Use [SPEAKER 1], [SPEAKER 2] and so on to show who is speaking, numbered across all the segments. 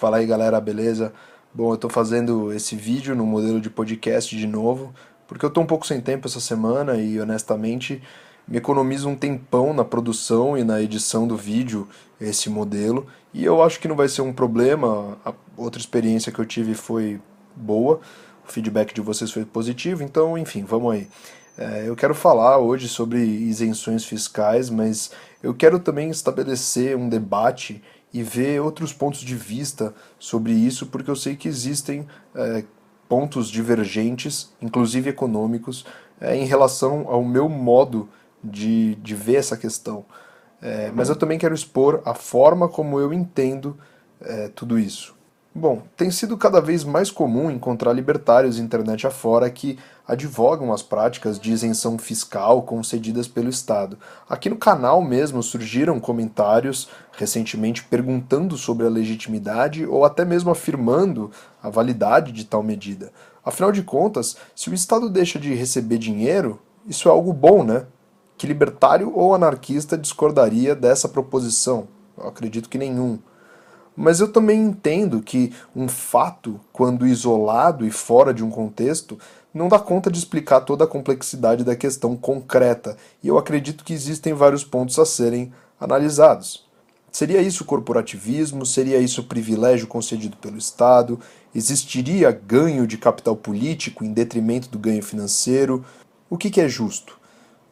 [SPEAKER 1] Fala aí galera, beleza? Bom, eu estou fazendo esse vídeo no modelo de podcast de novo, porque eu estou um pouco sem tempo essa semana e honestamente me economiza um tempão na produção e na edição do vídeo esse modelo, e eu acho que não vai ser um problema. A outra experiência que eu tive foi boa, o feedback de vocês foi positivo, então enfim, vamos aí. É, eu quero falar hoje sobre isenções fiscais, mas eu quero também estabelecer um debate e ver outros pontos de vista sobre isso, porque eu sei que existem é, pontos divergentes, inclusive econômicos, é, em relação ao meu modo de, de ver essa questão. É, mas eu também quero expor a forma como eu entendo é, tudo isso. Bom, tem sido cada vez mais comum encontrar libertários internet afora que advogam as práticas de isenção fiscal concedidas pelo Estado. Aqui no canal mesmo surgiram comentários recentemente perguntando sobre a legitimidade ou até mesmo afirmando a validade de tal medida. Afinal de contas, se o Estado deixa de receber dinheiro, isso é algo bom, né? Que libertário ou anarquista discordaria dessa proposição? Eu acredito que nenhum. Mas eu também entendo que um fato, quando isolado e fora de um contexto, não dá conta de explicar toda a complexidade da questão concreta, e eu acredito que existem vários pontos a serem analisados. Seria isso corporativismo? Seria isso privilégio concedido pelo Estado? Existiria ganho de capital político em detrimento do ganho financeiro? O que, que é justo?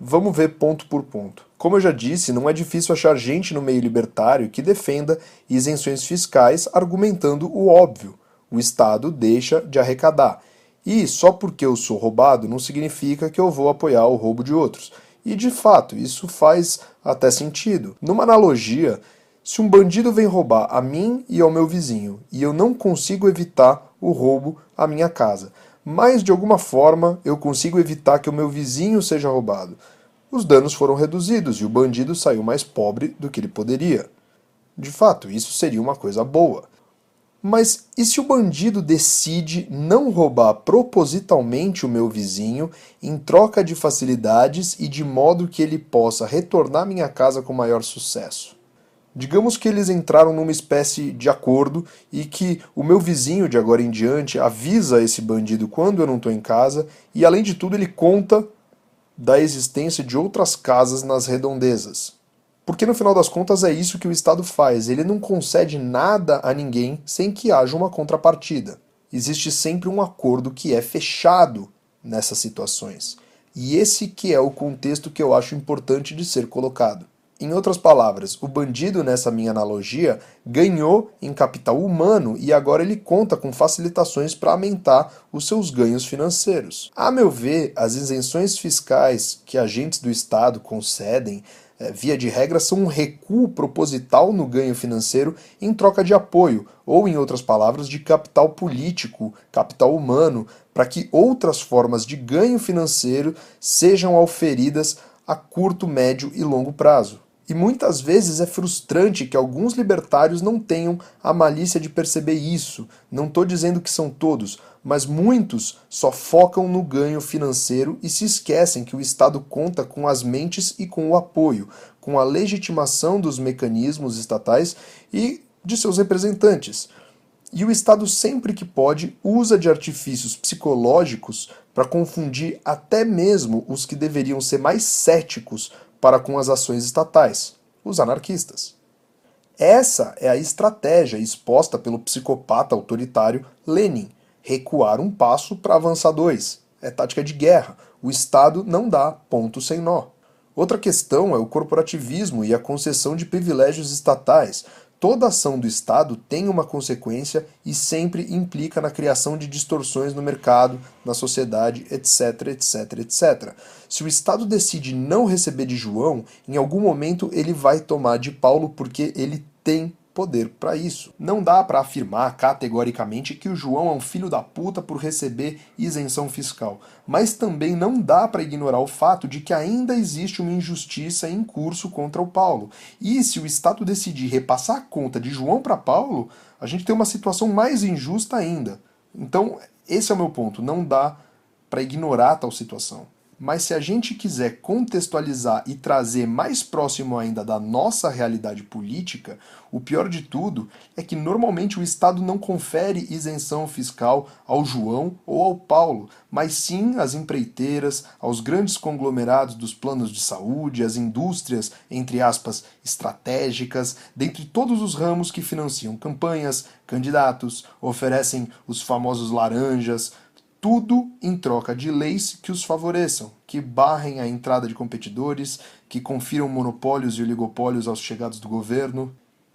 [SPEAKER 1] Vamos ver ponto por ponto. Como eu já disse, não é difícil achar gente no meio libertário que defenda isenções fiscais argumentando o óbvio: o Estado deixa de arrecadar. E só porque eu sou roubado não significa que eu vou apoiar o roubo de outros. E de fato, isso faz até sentido. Numa analogia, se um bandido vem roubar a mim e ao meu vizinho e eu não consigo evitar o roubo à minha casa, mas de alguma forma eu consigo evitar que o meu vizinho seja roubado. Os danos foram reduzidos e o bandido saiu mais pobre do que ele poderia. De fato, isso seria uma coisa boa. Mas e se o bandido decide não roubar propositalmente o meu vizinho em troca de facilidades e de modo que ele possa retornar minha casa com maior sucesso? Digamos que eles entraram numa espécie de acordo e que o meu vizinho de agora em diante avisa esse bandido quando eu não estou em casa e, além de tudo, ele conta da existência de outras casas nas redondezas. Porque no final das contas é isso que o Estado faz, ele não concede nada a ninguém sem que haja uma contrapartida. Existe sempre um acordo que é fechado nessas situações. E esse que é o contexto que eu acho importante de ser colocado. Em outras palavras, o bandido, nessa minha analogia, ganhou em capital humano e agora ele conta com facilitações para aumentar os seus ganhos financeiros. A meu ver, as isenções fiscais que agentes do Estado concedem, é, via de regra, são um recuo proposital no ganho financeiro em troca de apoio, ou, em outras palavras, de capital político, capital humano, para que outras formas de ganho financeiro sejam auferidas a curto, médio e longo prazo. E muitas vezes é frustrante que alguns libertários não tenham a malícia de perceber isso. Não estou dizendo que são todos, mas muitos só focam no ganho financeiro e se esquecem que o Estado conta com as mentes e com o apoio, com a legitimação dos mecanismos estatais e de seus representantes. E o Estado, sempre que pode, usa de artifícios psicológicos para confundir até mesmo os que deveriam ser mais céticos para com as ações estatais, os anarquistas. Essa é a estratégia exposta pelo psicopata autoritário Lenin: recuar um passo para avançar dois. É tática de guerra. O Estado não dá ponto sem nó. Outra questão é o corporativismo e a concessão de privilégios estatais, Toda ação do Estado tem uma consequência e sempre implica na criação de distorções no mercado, na sociedade, etc, etc, etc. Se o Estado decide não receber de João, em algum momento ele vai tomar de Paulo porque ele tem poder para isso. Não dá para afirmar categoricamente que o João é um filho da puta por receber isenção fiscal, mas também não dá para ignorar o fato de que ainda existe uma injustiça em curso contra o Paulo. E se o Estado decidir repassar a conta de João para Paulo, a gente tem uma situação mais injusta ainda. Então, esse é o meu ponto, não dá para ignorar tal situação. Mas se a gente quiser contextualizar e trazer mais próximo ainda da nossa realidade política, o pior de tudo é que normalmente o Estado não confere isenção fiscal ao João ou ao Paulo, mas sim às empreiteiras, aos grandes conglomerados dos planos de saúde, às indústrias, entre aspas, estratégicas, dentre todos os ramos que financiam campanhas, candidatos, oferecem os famosos laranjas, tudo em troca de leis que os favoreçam, que barrem a entrada de competidores, que confiram monopólios e oligopólios aos chegados do governo.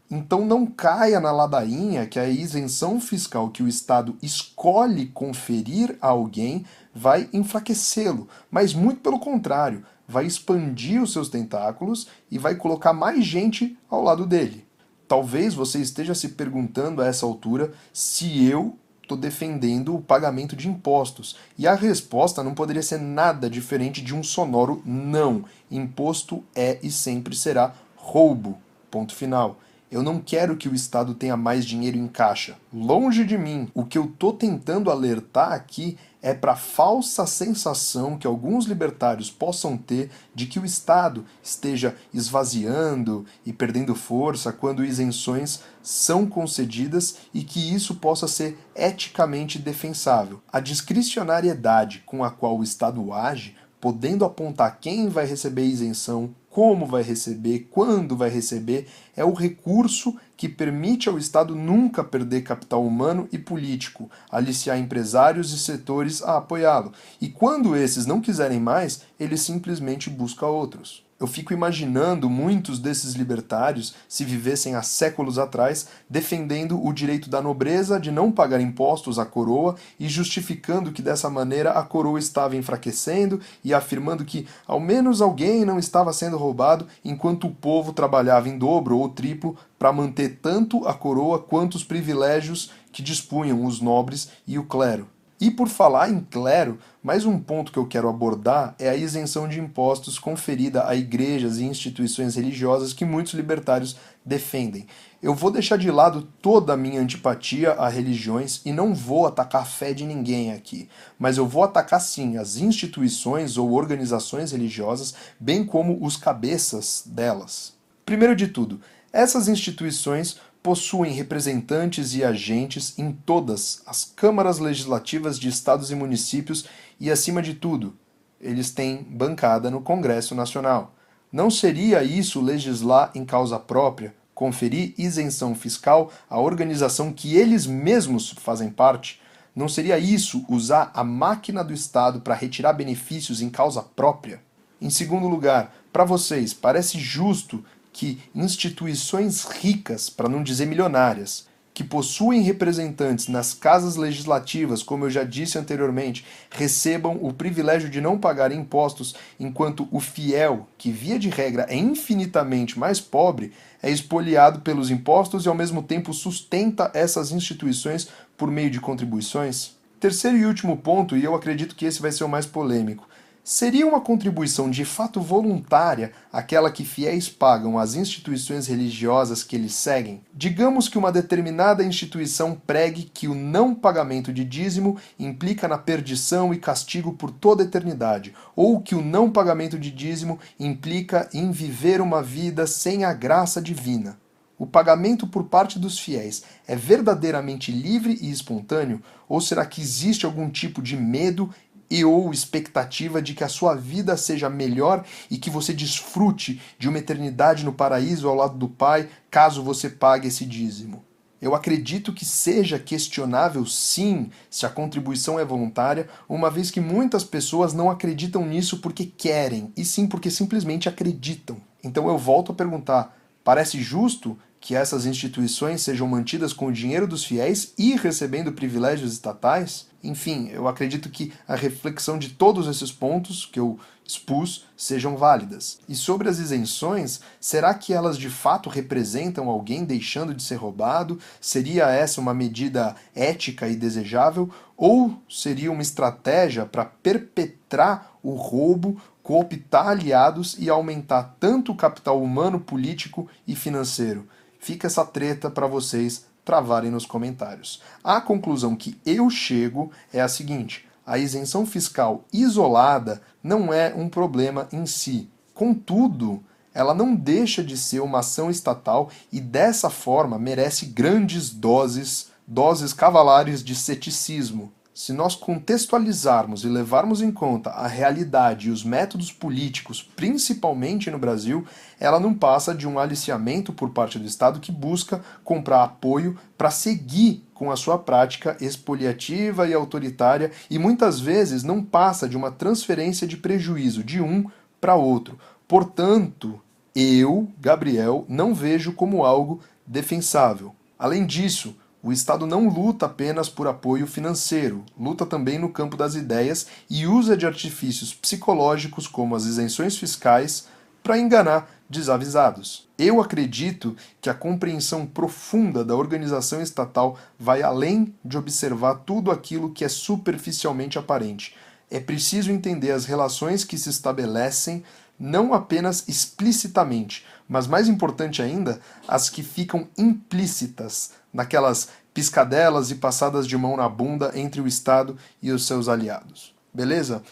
[SPEAKER 1] Então não caia na ladainha que a isenção fiscal que o Estado escolhe conferir a alguém vai enfraquecê-lo, mas muito pelo contrário, vai expandir os seus tentáculos e vai colocar mais gente ao lado dele. Talvez você esteja se perguntando a essa altura se eu estou defendendo o pagamento de impostos. E a resposta não poderia ser nada diferente de um sonoro não. Imposto é e sempre será roubo. Ponto final. Eu não quero que o Estado tenha mais dinheiro em caixa. Longe de mim. O que eu estou tentando alertar aqui é para a falsa sensação que alguns libertários possam ter de que o Estado esteja esvaziando e perdendo força quando isenções são concedidas e que isso possa ser eticamente defensável. A discricionariedade com a qual o Estado age podendo apontar quem vai receber isenção, como vai receber, quando vai receber, é o recurso que permite ao Estado nunca perder capital humano e político, aliciar empresários e setores a apoiá-lo. E quando esses não quiserem mais, ele simplesmente busca outros. Eu fico imaginando muitos desses libertários, se vivessem há séculos atrás, defendendo o direito da nobreza de não pagar impostos à coroa e justificando que dessa maneira a coroa estava enfraquecendo e afirmando que ao menos alguém não estava sendo roubado enquanto o povo trabalhava em dobro ou triplo para manter tanto a coroa quanto os privilégios que dispunham os nobres e o clero. E por falar em clero, mais um ponto que eu quero abordar é a isenção de impostos conferida a igrejas e instituições religiosas que muitos libertários defendem. Eu vou deixar de lado toda a minha antipatia a religiões e não vou atacar a fé de ninguém aqui, mas eu vou atacar sim as instituições ou organizações religiosas, bem como os cabeças delas. Primeiro de tudo, essas instituições possuem representantes e agentes em todas as câmaras legislativas de estados e municípios e, acima de tudo, eles têm bancada no Congresso Nacional. Não seria isso legislar em causa própria, conferir isenção fiscal à organização que eles mesmos fazem parte? Não seria isso usar a máquina do Estado para retirar benefícios em causa própria? Em segundo lugar, para vocês, parece justo que instituições ricas, para não dizer milionárias, que possuem representantes nas casas legislativas, como eu já disse anteriormente, recebam o privilégio de não pagar impostos, enquanto o fiel, que via de regra é infinitamente mais pobre, é expoliado pelos impostos e ao mesmo tempo sustenta essas instituições por meio de contribuições? Terceiro e último ponto, e eu acredito que esse vai ser o mais polêmico. Seria uma contribuição de fato voluntária aquela que fiéis pagam às instituições religiosas que eles seguem? Digamos que uma determinada instituição pregue que o não pagamento de dízimo implica na perdição e castigo por toda a eternidade, ou que o não pagamento de dízimo implica em viver uma vida sem a graça divina. O pagamento por parte dos fiéis é verdadeiramente livre e espontâneo, ou será que existe algum tipo de medo e ou expectativa de que a sua vida seja melhor e que você desfrute de uma eternidade no paraíso ao lado do Pai, caso você pague esse dízimo. Eu acredito que seja questionável, sim, se a contribuição é voluntária, uma vez que muitas pessoas não acreditam nisso porque querem, e sim porque simplesmente acreditam. Então eu volto a perguntar: parece justo que essas instituições sejam mantidas com o dinheiro dos fiéis e recebendo privilégios estatais? Enfim, eu acredito que a reflexão de todos esses pontos que eu expus sejam válidas. E sobre as isenções, será que elas de fato representam alguém deixando de ser roubado? Seria essa uma medida ética e desejável? Ou seria uma estratégia para perpetrar o roubo, cooptar aliados e aumentar tanto o capital humano, político e financeiro? Fica essa treta para vocês travarem nos comentários. A conclusão que eu chego é a seguinte: a isenção fiscal isolada não é um problema em si. Contudo, ela não deixa de ser uma ação estatal e dessa forma merece grandes doses, doses cavalares de ceticismo. Se nós contextualizarmos e levarmos em conta a realidade e os métodos políticos, principalmente no Brasil, ela não passa de um aliciamento por parte do Estado que busca comprar apoio para seguir com a sua prática expoliativa e autoritária e muitas vezes não passa de uma transferência de prejuízo de um para outro. Portanto, eu, Gabriel, não vejo como algo defensável. Além disso, o Estado não luta apenas por apoio financeiro, luta também no campo das ideias e usa de artifícios psicológicos como as isenções fiscais para enganar desavisados. Eu acredito que a compreensão profunda da organização estatal vai além de observar tudo aquilo que é superficialmente aparente. É preciso entender as relações que se estabelecem não apenas explicitamente, mas mais importante ainda, as que ficam implícitas naquelas piscadelas e passadas de mão na bunda entre o Estado e os seus aliados. Beleza?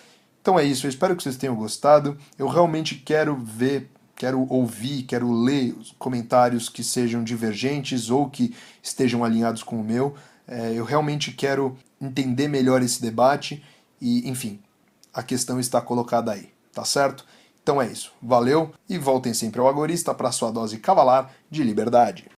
[SPEAKER 1] Então é isso, eu espero que vocês tenham gostado. Eu realmente quero ver, quero ouvir, quero ler os comentários que sejam divergentes ou que estejam alinhados com o meu. É, eu realmente quero entender melhor esse debate e, enfim, a questão está colocada aí, tá certo? Então é isso. Valeu e voltem sempre ao Agorista para sua dose cavalar de liberdade.